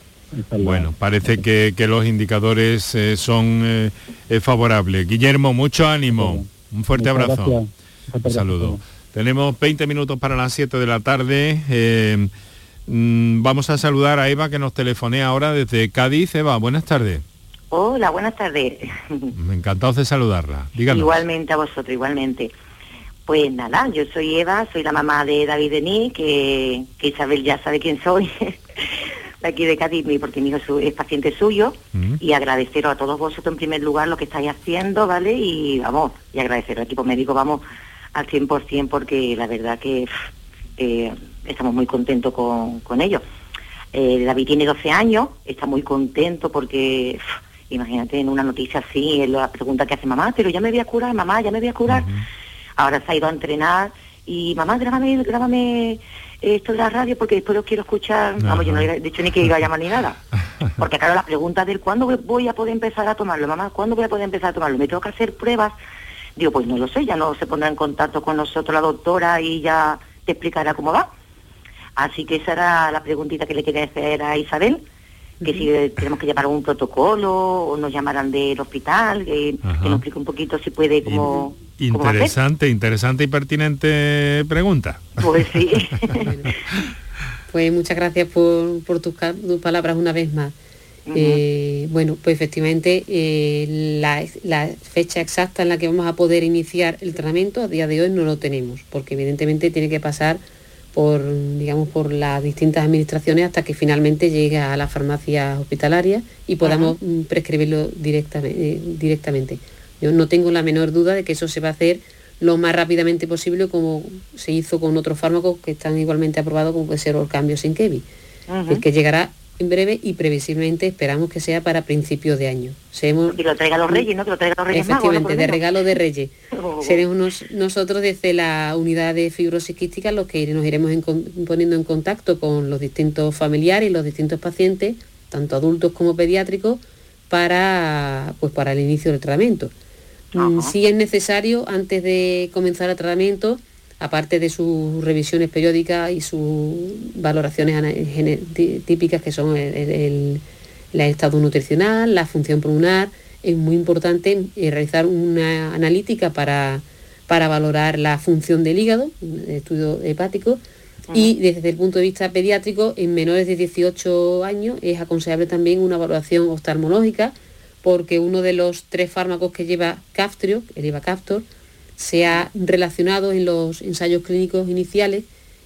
Speaker 1: bueno, parece que, los indicadores eh, son eh, eh, favorables. Guillermo, mucho ánimo. Un fuerte abrazo. Un saludo. Tenemos 20 minutos para las 7 de la tarde. Mm, vamos a saludar a Eva que nos telefonea ahora desde Cádiz. Eva, buenas tardes.
Speaker 12: Hola, buenas tardes.
Speaker 1: Encantado de saludarla. Díganos.
Speaker 12: Igualmente a vosotros, igualmente. Pues nada, yo soy Eva, soy la mamá de David Denis, que, que Isabel ya sabe quién soy, de aquí de Cádiz, porque mi hijo es paciente suyo, mm. y agradeceros a todos vosotros en primer lugar lo que estáis haciendo, ¿vale? Y vamos, y agradecer al equipo médico, vamos, al 100% porque la verdad que eh, estamos muy contentos con, con ellos. Eh, David tiene 12 años, está muy contento porque, imagínate, en una noticia así, en la pregunta que hace mamá, pero ya me voy a curar, mamá, ya me voy a curar. Ahora se ha ido a entrenar y mamá, grábame, grábame esto de la radio porque después lo quiero escuchar. Vamos, yo no he dicho ni que iba a llamar ni nada. Porque claro, la pregunta del cuándo voy a poder empezar a tomarlo, mamá, ¿cuándo voy a poder empezar a tomarlo? Me tengo que hacer pruebas. Digo, pues no lo sé, ya no se pondrá en contacto con nosotros la doctora y ya te explicará cómo va. Así que esa era la preguntita que le quería hacer a Isabel que si tenemos que llevar un protocolo o nos llamarán del hospital, que, nos explique un poquito si puede como...
Speaker 1: Interesante, interesante y pertinente pregunta.
Speaker 12: Pues sí.
Speaker 7: pues muchas gracias por, tus, palabras una vez más. Eh, bueno, pues efectivamente eh, la, la, fecha exacta en la que vamos a poder iniciar el tratamiento a día de hoy no lo tenemos, porque evidentemente tiene que pasar por, digamos, por las distintas administraciones hasta que finalmente llegue a la farmacia hospitalaria y podamos mm, prescribirlo directamente, eh, directamente. Yo no tengo la menor duda de que eso se va a hacer lo más rápidamente posible como se hizo con otros fármacos que están igualmente aprobados como puede ser el cambio sin Kevi. Es que llegará en breve y previsiblemente esperamos que sea para principios de año.
Speaker 12: Seremos, que lo traiga los reyes, ¿no? Que lo traiga los reyes
Speaker 7: Efectivamente, de regalo de reyes. Oh. Seremos nosotros desde la unidad de fibrosis quística los que nos iremos poniendo en contacto con los distintos familiares y los distintos pacientes, tanto adultos como pediátricos, para, pues, para el inicio del tratamiento. Mm, si es necesario, antes de comenzar el tratamiento, aparte de sus revisiones periódicas y sus valoraciones típicas que son el, estado nutricional, la función pulmonar, es muy importante eh, realizar una analítica para, para valorar la función del hígado, el estudio hepático, Y desde el punto de vista pediátrico, en menores de 18 años es aconsejable también una evaluación oftalmológica porque uno de los tres fármacos que lleva Caftrio, el Ivacaftor, se ha relacionado en los ensayos clínicos iniciales,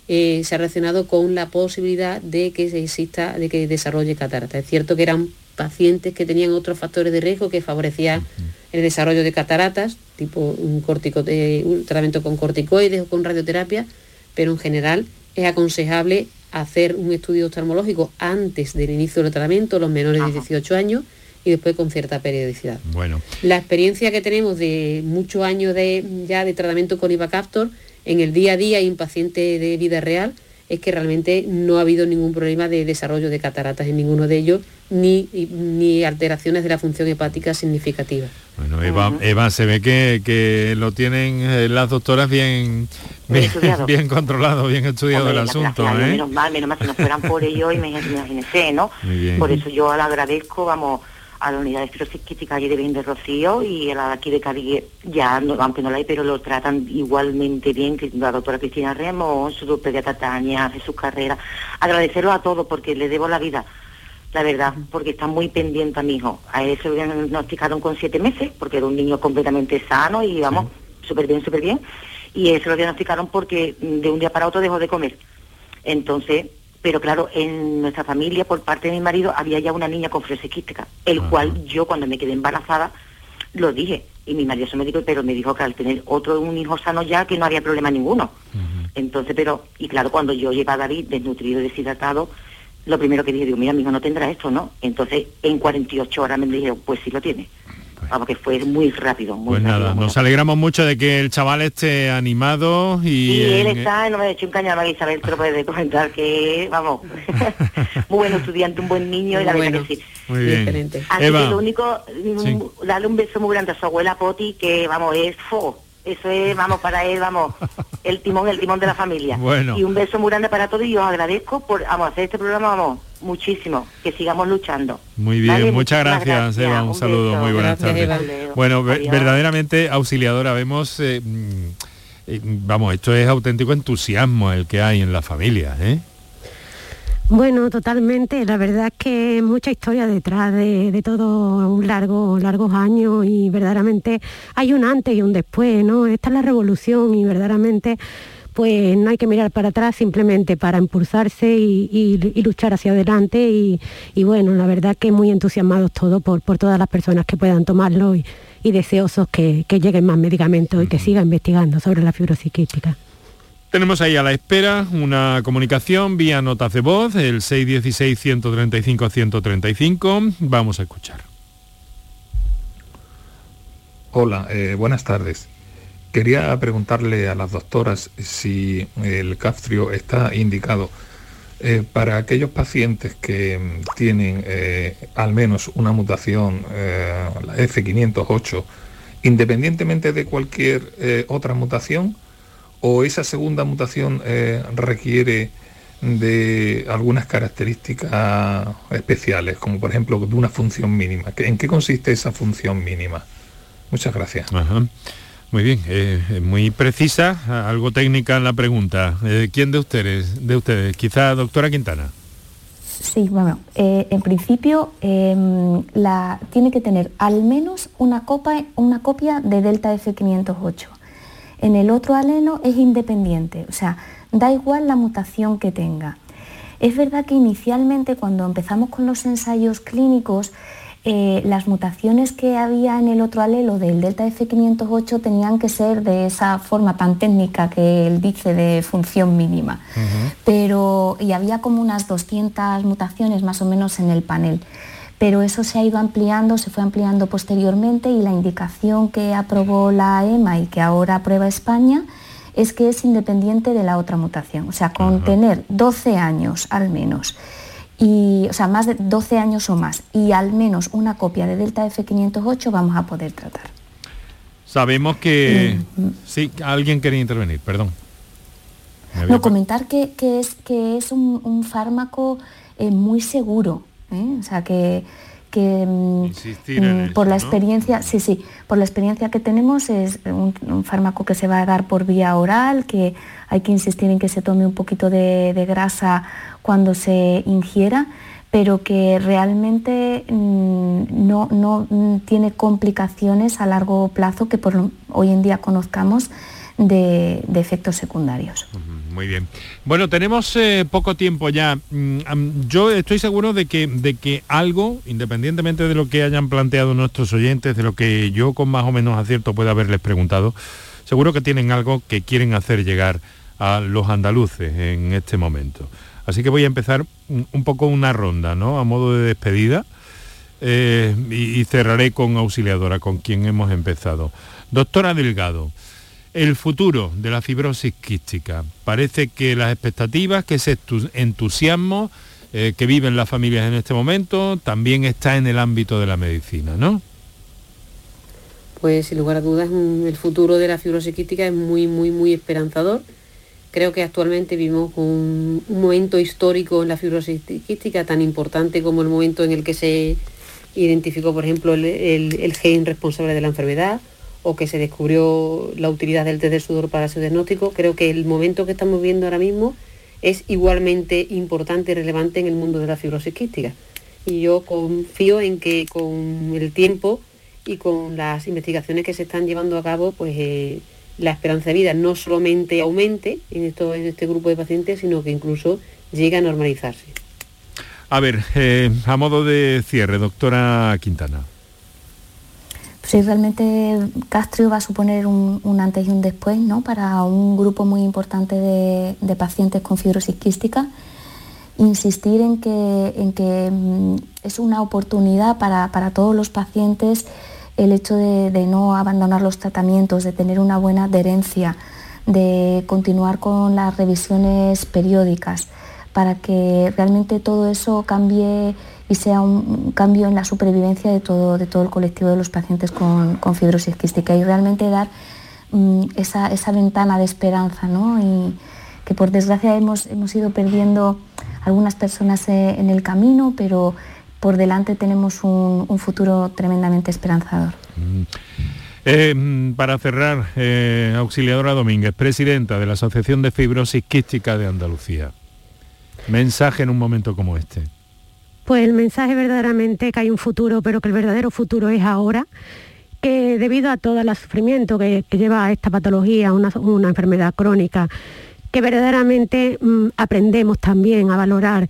Speaker 7: eh, se ha relacionado con la posibilidad de que exista, de que desarrolle catarata. Es cierto que eran pacientes que tenían otros factores de riesgo que favorecían el desarrollo de cataratas, tipo un, cortico, un tratamiento con corticoides o con radioterapia, pero en general es aconsejable hacer un estudio oftalmológico antes del inicio del tratamiento, los menores de 18 años, y después con cierta periodicidad.
Speaker 1: Bueno.
Speaker 7: La experiencia que tenemos de muchos años de, ya de tratamiento con Ivacaptor en el día a día y en pacientes de vida real es que realmente no ha habido ningún problema de desarrollo de cataratas en ninguno de ellos, ni, ni alteraciones de la función hepática significativas.
Speaker 1: Bueno, Eva, Eva se ve que, que, lo tienen eh, las doctoras bien bien, bien, controlado, bien estudiado el asunto. ¿eh?
Speaker 12: Menos mal, menos mal, si no fueran por ello, imagínense, ¿no? Por eso yo le agradezco, vamos, a la unidad de esclerosis allí de Bien de Rocío y a la de aquí de Cádiz, ya, aunque no la hay, pero lo tratan igualmente bien, que la doctora Cristina Remo, su pediatra Tania, Jesús Carrera. Agradecerlo a todos porque le debo la vida, la verdad, porque está muy pendiente a mi hijo. A él se lo diagnosticaron con siete meses, porque era un niño completamente sano y vamos, súper bien, súper bien. Y él se lo diagnosticaron porque de un día para otro dejó de comer. Entonces, pero claro, en nuestra familia, por parte de mi marido, había ya una niña con quística, el cual yo cuando me quedé embarazada lo dije. Y mi marido se me dijo, pero me dijo que al tener otro un hijo sano ya, que no había problema ninguno. Entonces, pero, y claro, cuando yo llevé a David desnutrido y deshidratado, lo primero que dije, digo, mira, mi hijo no tendrá esto, ¿no? Entonces, en 48 horas me dijeron, pues sí lo tiene. Vamos, que fue muy rápido. Muy
Speaker 1: pues nada, nos alegramos mucho de que el chaval esté animado y...
Speaker 12: Sí, él está, no me ha hecho un cañama, Isabel, te lo puede comentar, que, vamos, muy buen estudiante, un buen niño y la verdad que sí.
Speaker 1: Muy bien.
Speaker 12: Así que lo único, darle un beso muy grande a su abuela Poti, que, vamos, es fo. Eso es, vamos, para él, vamos, el timón, el timón de la familia.
Speaker 1: Bueno.
Speaker 12: Y un beso muy grande para todos y os agradezco por, vamos, hacer este programa, vamos, muchísimo, que sigamos luchando.
Speaker 1: Muy bien, muchas, gracias, Eva, un, saludo, muy buenas tardes. Bueno, verdaderamente auxiliadora, vemos, eh, mm, eh, vamos, esto es auténtico entusiasmo el que hay en la familia, ¿eh?
Speaker 5: Bueno, totalmente. La verdad es que mucha historia detrás de, de todo un largo, largos años y verdaderamente hay un antes y un después, ¿no? Esta es la revolución y verdaderamente pues no hay que mirar para atrás simplemente para impulsarse y, luchar hacia adelante y, bueno, la verdad que muy entusiasmados todos por, todas las personas que puedan tomarlo y, deseosos que, lleguen más medicamentos y que siga investigando sobre la fibrosis
Speaker 1: Tenemos ahí a la espera una comunicación vía notas de voz, el 616-135-135. Vamos a escuchar.
Speaker 13: Hola, eh, buenas tardes. Quería preguntarle a las doctoras si el caftrio está indicado eh, para aquellos pacientes que tienen eh, al menos una mutación, la F508, independientemente de cualquier otra mutación, o esa segunda mutación requiere de algunas características especiales, como por ejemplo de una función mínima. ¿En qué consiste esa función mínima? Muchas gracias.
Speaker 1: Muy bien, eh, muy precisa, algo técnica en la pregunta. Eh, ¿Quién de ustedes? De ustedes? Quizá doctora Quintana.
Speaker 6: Sí, bueno, eh, en principio em, la, tiene que tener al menos una, copa, una copia de Delta F508. En el otro alelo es independiente, o sea, da igual la mutación que tenga. Es verdad que inicialmente cuando empezamos con los ensayos clínicos, eh, las mutaciones que había en el otro alelo del delta F508 tenían que ser de esa forma tan técnica que él dice de función mínima. Pero, y había como unas 200 mutaciones más o menos en el panel. Pero eso se ha ido ampliando, se fue ampliando posteriormente y la indicación que aprobó la EMA y que ahora aprueba España es que es independiente de la otra mutación. O sea, con tener 12 años al menos y, o sea, más de 12 años o más, y al menos una copia de Delta F508 vamos a poder tratar.
Speaker 1: Sabemos que... Sí, alguien quería intervenir, perdón.
Speaker 6: No, comentar que, es, que es un, fármaco eh, muy seguro, ¿eh? o sea, que, que mm, mm, por la experiencia, sí, sí, por la experiencia que tenemos es un, fármaco que se va a dar por vía oral, que hay que insistir en que se tome un poquito de, grasa cuando se ingiera, pero que realmente mm, no, no, tiene complicaciones a largo plazo que por hoy en día conozcamos de, efectos secundarios.
Speaker 1: Muy bien. Bueno, tenemos eh, poco tiempo ya. Mm, yo estoy seguro de que, de que algo, independientemente de lo que hayan planteado nuestros oyentes, de lo que yo con más o menos acierto pueda haberles preguntado, seguro que tienen algo que quieren hacer llegar a los andaluces en este momento. Así que voy a empezar un poco una ronda, ¿no? A modo de despedida. Eh, y, y cerraré con Auxiliadora, con quien hemos empezado. Doctora Delgado, el futuro de la fibrosis quística. Parece que las expectativas, que ese entusiasmo eh, que viven las familias en este momento, también está en el ámbito de la medicina, ¿no?
Speaker 7: Pues sin lugar a dudas el futuro de la fibrosis quística es muy, muy, muy esperanzador. Creo que actualmente vivimos un, momento histórico en la fibrosis quística tan importante como el momento en el que se identificó, por ejemplo, el gen responsable de la enfermedad, o que se descubrió la utilidad del test de sudor para su diagnóstico, creo que el momento que estamos viendo ahora mismo es igualmente importante y relevante en el mundo de la fibrosis quística. Y yo confío en que con el tiempo y con las investigaciones que se están llevando a cabo, pues eh, la esperanza de vida no solamente aumente en, esto, en este grupo de pacientes, sino que incluso llegue a normalizarse.
Speaker 1: A ver, eh, a modo de cierre, doctora Quintana.
Speaker 6: Sí, realmente Castrio va a suponer un, antes y un después ¿no? para un grupo muy importante de, pacientes con fibrosis quística. Insistir en que, en que mm, es una oportunidad para, todos los pacientes el hecho de, no abandonar los tratamientos, de tener una buena adherencia, de continuar con las revisiones periódicas, para que realmente todo eso cambie y sea un, cambio en la supervivencia de todo, de todo el colectivo de los pacientes con, fibrosis quística y realmente dar mm, esa, ventana de esperanza, ¿no? Y que por desgracia hemos, hemos ido perdiendo algunas personas eh, en el camino, pero por delante tenemos un, futuro tremendamente esperanzador.
Speaker 1: Mm. Eh, para cerrar, eh, Auxiliadora Domínguez, presidenta de la Asociación de Fibrosis Quística de Andalucía. Mensaje en un momento como este
Speaker 5: pues el mensaje verdaderamente que hay un futuro, pero que el verdadero futuro es ahora, que debido a todo el sufrimiento que, lleva esta patología, una, enfermedad crónica, que verdaderamente mm, aprendemos también a valorar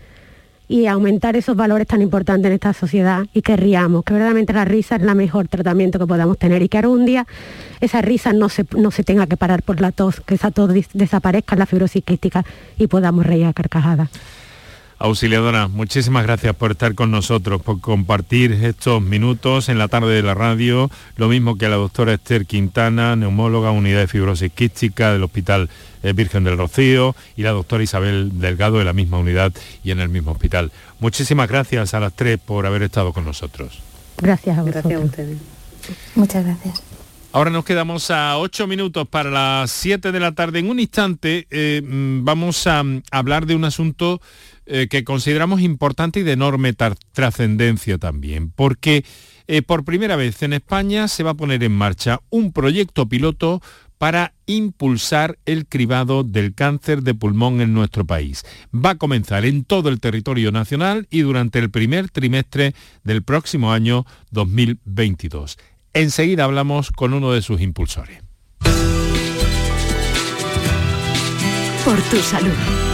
Speaker 5: y a aumentar esos valores tan importantes en esta sociedad y que riamos, que verdaderamente la risa es el mejor tratamiento que podamos tener y que un día esa risa no se, no se tenga que parar por la tos, que esa tos desaparezca en la fibrosis quística y podamos reír a carcajadas.
Speaker 1: Auxiliadora, muchísimas gracias por estar con nosotros, por compartir estos minutos en la tarde de la radio, lo mismo que a la doctora Esther Quintana, neumóloga, unidad de fibrosis quística del Hospital eh, Virgen del Rocío, y la doctora Isabel Delgado de la misma unidad y en el mismo hospital. Muchísimas gracias a las tres por haber estado con nosotros.
Speaker 5: Gracias a
Speaker 7: Gracias a ustedes.
Speaker 6: Muchas gracias.
Speaker 1: Ahora nos quedamos a ocho minutos para las siete de la tarde. En un instante eh, mm, vamos a hablar de un asunto eh, que consideramos importante y de enorme trascendencia también, porque eh, por primera vez en España se va a poner en marcha un proyecto piloto para impulsar el cribado del cáncer de pulmón en nuestro país. Va a comenzar en todo el territorio nacional y durante el primer trimestre del próximo año 2022. Enseguida hablamos con uno de sus impulsores.
Speaker 2: Por tu salud.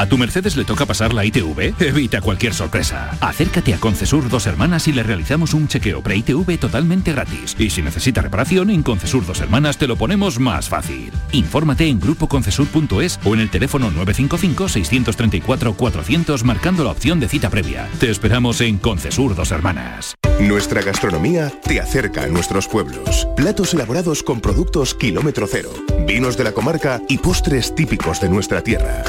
Speaker 14: ¿A tu Mercedes le toca pasar la ITV? Evita cualquier sorpresa. Acércate a Concesur Dos Hermanas y le realizamos un chequeo pre-ITV totalmente gratis. Y si necesita reparación, en Concesur Dos Hermanas te lo ponemos más fácil. Infórmate en grupoconcesur.es o en el teléfono 955-634-400 marcando la opción de cita previa. Te esperamos en Concesur Dos Hermanas.
Speaker 15: Nuestra gastronomía te acerca a nuestros pueblos. Platos elaborados con productos kilómetro cero, vinos de la comarca y postres típicos de nuestra tierra.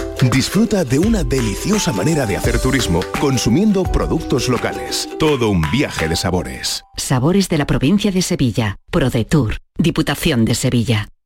Speaker 15: De una deliciosa manera de hacer turismo consumiendo productos locales. Todo un viaje de sabores.
Speaker 2: Sabores de la provincia de Sevilla. ProDetour. Diputación de Sevilla.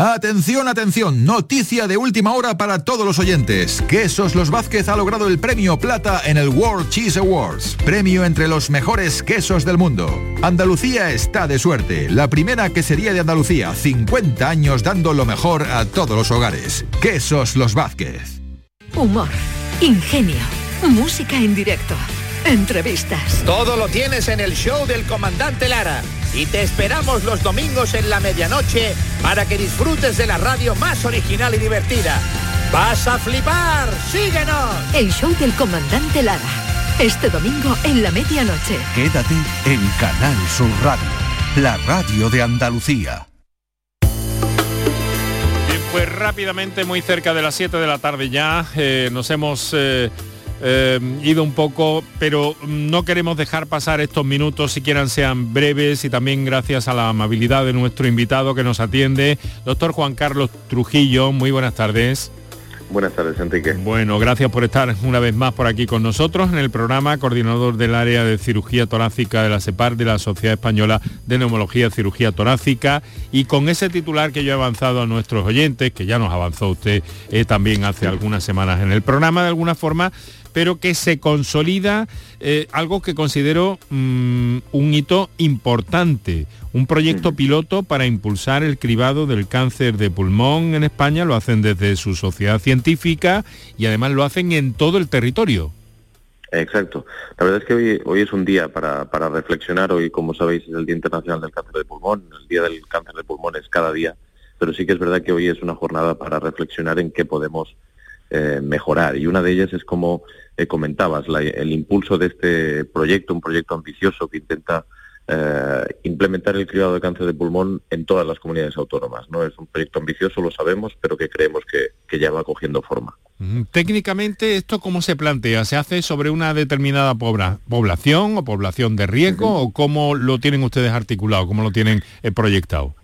Speaker 16: Atención, atención, noticia de última hora para todos los oyentes. Quesos Los Vázquez ha logrado el premio plata en el World Cheese Awards, premio entre los mejores quesos del mundo. Andalucía está de suerte, la primera quesería de Andalucía, 50 años dando lo mejor a todos los hogares. Quesos Los Vázquez.
Speaker 2: Humor, ingenio, música en directo, entrevistas.
Speaker 17: Todo lo tienes en el show del comandante Lara. Y te esperamos los domingos en la medianoche para que disfrutes de la radio más original y divertida. ¡Vas a flipar! ¡Síguenos!
Speaker 2: El show del comandante Lara. Este domingo en la medianoche.
Speaker 3: Quédate en Canal Sur Radio, la radio de Andalucía.
Speaker 1: Bien, pues rápidamente, muy cerca de las 7 de la tarde ya, eh, nos hemos eh, eh, ido un poco, pero no queremos dejar pasar estos minutos, si quieran sean breves y también gracias a la amabilidad de nuestro invitado que nos atiende, doctor Juan Carlos Trujillo. Muy buenas tardes.
Speaker 18: Buenas tardes, Enrique.
Speaker 1: Bueno, gracias por estar una vez más por aquí con nosotros en el programa, coordinador del área de cirugía torácica de la SEPAR, de la Sociedad Española de Neumología y Cirugía Torácica, y con ese titular que yo he avanzado a nuestros oyentes, que ya nos avanzó usted eh, también hace algunas semanas en el programa, de alguna forma, pero que se consolida eh, algo que considero mm, un hito importante, un proyecto piloto para impulsar el cribado del cáncer de pulmón en España, lo hacen desde su sociedad científica y además lo hacen en todo el territorio.
Speaker 18: Exacto. La verdad es que hoy, hoy es un día para, para reflexionar. Hoy, como sabéis, es el Día Internacional del Cáncer de Pulmón. El Día del Cáncer de Pulmón es cada día, pero sí que es verdad que hoy es una jornada para reflexionar en qué podemos eh, mejorar. Y una de ellas es como eh, comentabas, el impulso de este proyecto, un proyecto ambicioso que intenta eh, implementar el cuidado de cáncer de pulmón en todas las comunidades autónomas. ¿no? Es un proyecto ambicioso, lo sabemos, pero que creemos que, ya va cogiendo forma.
Speaker 1: Técnicamente, ¿esto cómo se plantea? ¿Se hace sobre una determinada población o población de riesgo o cómo lo tienen ustedes articulado, cómo lo tienen proyectado?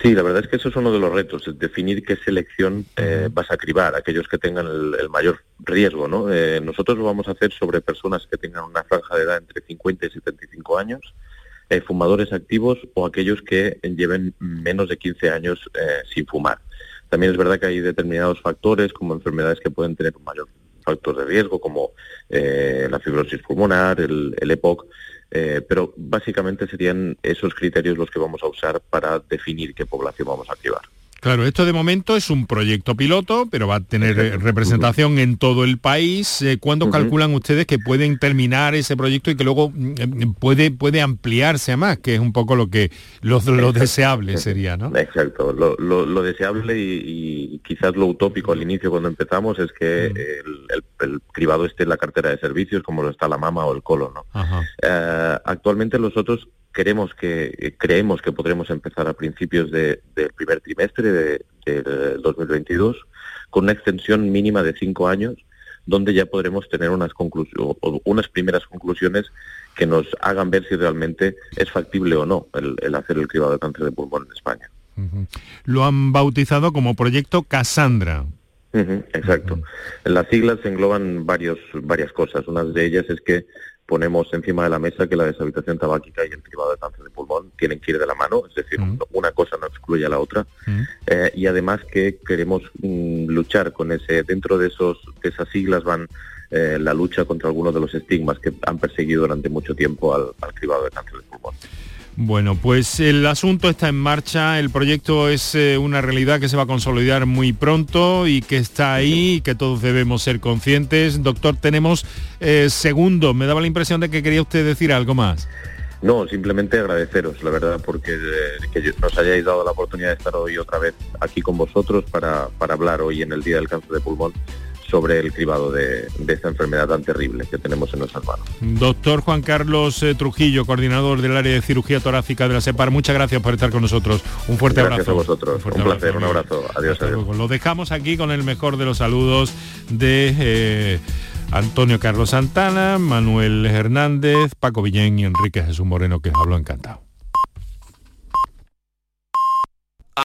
Speaker 18: Sí, la verdad es que eso es uno de los retos, es definir qué selección eh, vas a cribar, aquellos que tengan el, mayor riesgo. ¿no? Eh, nosotros lo vamos a hacer sobre personas que tengan una franja de edad entre 50 y 75 años, eh, fumadores activos o aquellos que lleven menos de 15 años sin fumar. También es verdad que hay determinados factores como enfermedades que pueden tener un mayor factor de riesgo, como la fibrosis pulmonar, el, el EPOC, eh, pero básicamente serían esos criterios los que vamos a usar para definir qué población vamos a activar.
Speaker 1: Claro, esto de momento es un proyecto piloto, pero va a tener representación en todo el país. Eh, ¿Cuándo calculan ustedes que pueden terminar ese proyecto y que luego mm, puede, puede ampliarse a más, que es un poco lo que lo, deseable sería, ¿no?
Speaker 18: Exacto. Lo, deseable y, quizás lo utópico al inicio cuando empezamos es que el, cribado esté en la cartera de servicios, como lo está la mama o el colon. ¿no? Eh, actualmente nosotros queremos que eh, creemos que podremos empezar a principios del primer trimestre de, del 2022 con una extensión mínima de cinco años donde ya podremos tener unas unas primeras conclusiones que nos hagan ver si realmente es factible o no el, hacer el cribado de cáncer de pulmón en España.
Speaker 1: Lo han bautizado como proyecto Cassandra.
Speaker 18: Exacto. Las siglas engloban varios, varias cosas. Una de ellas es que ponemos encima de la mesa que la deshabitación tabáquica y el cribado de cáncer de pulmón tienen que ir de la mano, es decir, una cosa no excluye a la otra, eh, y además que queremos mm, luchar con ese, dentro de esos de esas siglas van eh, la lucha contra algunos de los estigmas que han perseguido durante mucho tiempo al, al cribado de cáncer de pulmón.
Speaker 1: Bueno, pues el asunto está en marcha, el proyecto es eh, una realidad que se va a consolidar muy pronto y que está ahí y que todos debemos ser conscientes. Doctor, tenemos eh, segundo, me daba la impresión de que quería usted decir algo más.
Speaker 18: No, simplemente agradeceros, la verdad, porque eh, que nos hayáis dado la oportunidad de estar hoy otra vez aquí con vosotros para, para hablar hoy en el Día del Cáncer de Pulmón sobre el cribado de, de, esta enfermedad tan terrible que tenemos en nuestras manos.
Speaker 1: Doctor Juan Carlos eh, Trujillo, coordinador del área de cirugía torácica de la SEPAR, muchas gracias por estar con nosotros. Un fuerte
Speaker 18: gracias
Speaker 1: abrazo.
Speaker 18: a vosotros. Un, un placer, abrazo, un abrazo. Adiós, adiós.
Speaker 1: Luego. Lo dejamos aquí con el mejor de los saludos de eh, Antonio Carlos Santana, Manuel Hernández, Paco Villén y Enrique Jesús Moreno, que os habló encantado.